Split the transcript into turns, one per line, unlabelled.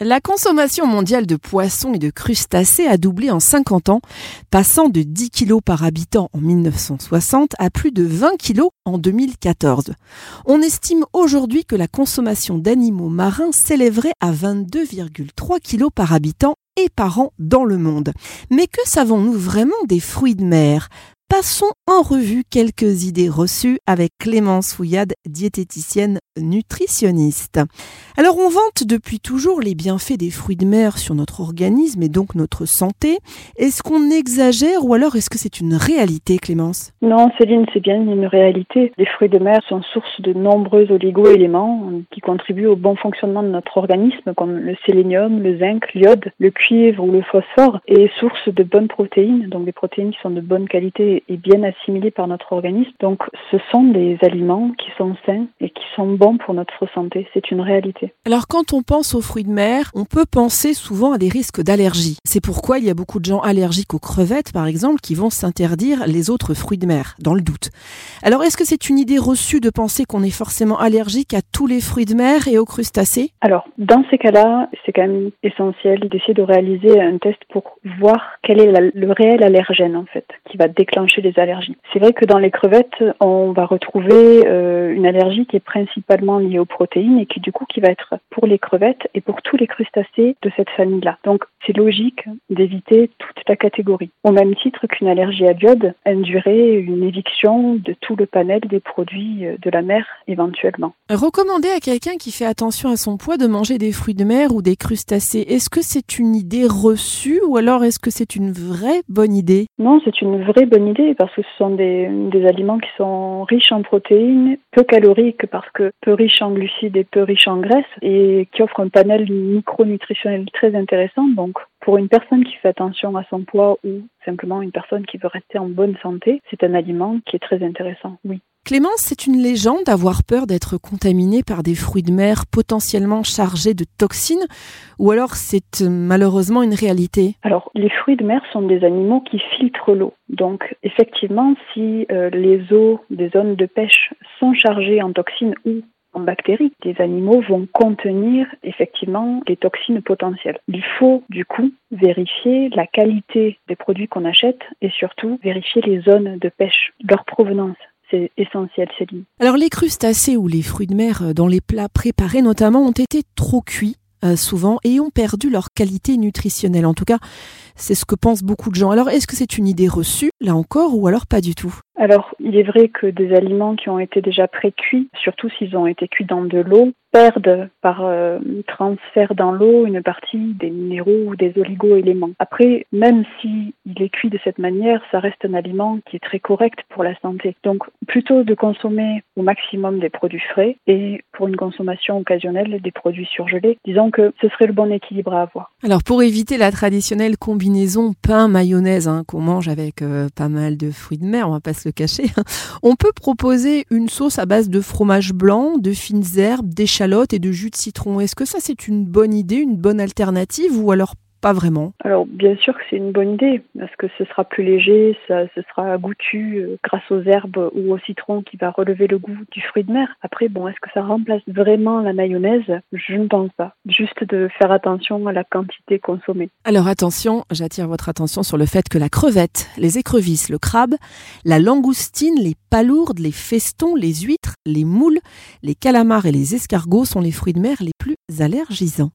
La consommation mondiale de poissons et de crustacés a doublé en 50 ans, passant de 10 kg par habitant en 1960 à plus de 20 kg en 2014. On estime aujourd'hui que la consommation d'animaux marins s'élèverait à 22,3 kg par habitant et par an dans le monde. Mais que savons-nous vraiment des fruits de mer? Passons en revue quelques idées reçues avec Clémence Fouillade, diététicienne nutritionniste. Alors on vante depuis toujours les bienfaits des fruits de mer sur notre organisme et donc notre santé. Est-ce qu'on exagère ou alors est-ce que c'est une réalité Clémence?
Non Céline, c'est bien une réalité. Les fruits de mer sont source de nombreux oligo-éléments qui contribuent au bon fonctionnement de notre organisme comme le sélénium, le zinc, l'iode, le cuivre ou le phosphore et source de bonnes protéines, donc des protéines qui sont de bonne qualité est bien assimilé par notre organisme. Donc ce sont des aliments qui sont sains et qui sont bons pour notre santé. C'est une réalité.
Alors quand on pense aux fruits de mer, on peut penser souvent à des risques d'allergie. C'est pourquoi il y a beaucoup de gens allergiques aux crevettes, par exemple, qui vont s'interdire les autres fruits de mer, dans le doute. Alors est-ce que c'est une idée reçue de penser qu'on est forcément allergique à tous les fruits de mer et aux crustacés?
Alors dans ces cas-là, c'est quand même essentiel d'essayer de réaliser un test pour voir quel est le réel allergène en fait qui va déclencher les allergies. C'est vrai que dans les crevettes, on va retrouver euh, une allergie qui est principalement liée aux protéines et qui du coup qui va être pour les crevettes et pour tous les crustacés de cette famille-là. Donc c'est logique d'éviter toute la catégorie. Au même titre qu'une allergie à l'iode induirait une éviction de tout le panel des produits euh, de la mer éventuellement.
Recommander à quelqu'un qui fait attention à son poids de manger des fruits de mer ou des crustacés, est-ce que c'est une idée reçue ou alors est-ce que c'est une vraie bonne idée?
Non, c'est une vraie bonne idée parce que ce sont des, des, aliments qui sont riches en protéines, peu caloriques parce que peu riches en glucides et peu riches en graisses et qui offrent un panel micronutritionnel très intéressant. Donc pour une personne qui fait attention à son poids ou simplement une personne qui veut rester en bonne santé, c'est un aliment qui est très intéressant, oui.
Clémence, c'est une légende d'avoir peur d'être contaminé par des fruits de mer potentiellement chargés de toxines ou alors c'est euh, malheureusement une réalité?
Alors, les fruits de mer sont des animaux qui filtrent l'eau. Donc, effectivement, si euh, les eaux des zones de pêche sont chargées en toxines ou en bactéries, les animaux vont contenir effectivement des toxines potentielles. Il faut du coup vérifier la qualité des produits qu'on achète et surtout vérifier les zones de pêche, leur provenance c'est essentiel, Céline.
Alors les crustacés ou les fruits de mer dans les plats préparés notamment ont été trop cuits euh, souvent et ont perdu leur qualité nutritionnelle. En tout cas, c'est ce que pensent beaucoup de gens. Alors est-ce que c'est une idée reçue, là encore, ou alors pas du tout?
Alors il est vrai que des aliments qui ont été déjà pré-cuits, surtout s'ils ont été cuits dans de l'eau, perdent par euh, transfert dans l'eau une partie des minéraux ou des oligo-éléments. Après, même si il est cuit de cette manière, ça reste un aliment qui est très correct pour la santé. Donc, plutôt de consommer au maximum des produits frais et pour une consommation occasionnelle des produits surgelés. Disons que ce serait le bon équilibre à avoir.
Alors, pour éviter la traditionnelle combinaison pain-mayonnaise hein, qu'on mange avec euh, pas mal de fruits de mer, on va pas se cacher, hein, on peut proposer une sauce à base de fromage blanc, de fines herbes, d'échalotes et de jus de citron. Est-ce que ça c'est une bonne idée, une bonne alternative ou alors pas vraiment
Alors bien sûr que c'est une bonne idée parce que ce sera plus léger, ça, ce sera goûtu euh, grâce aux herbes ou au citron qui va relever le goût du fruit de mer. Après bon, est-ce que ça remplace vraiment la mayonnaise? Je ne pense pas. Juste de faire attention à la quantité consommée.
Alors attention, j'attire votre attention sur le fait que la crevette, les écrevisses, le crabe, la langoustine, les palourdes, les festons, les huîtres, les moules, les calamars et les escargots sont les fruits de mer les plus allergisants.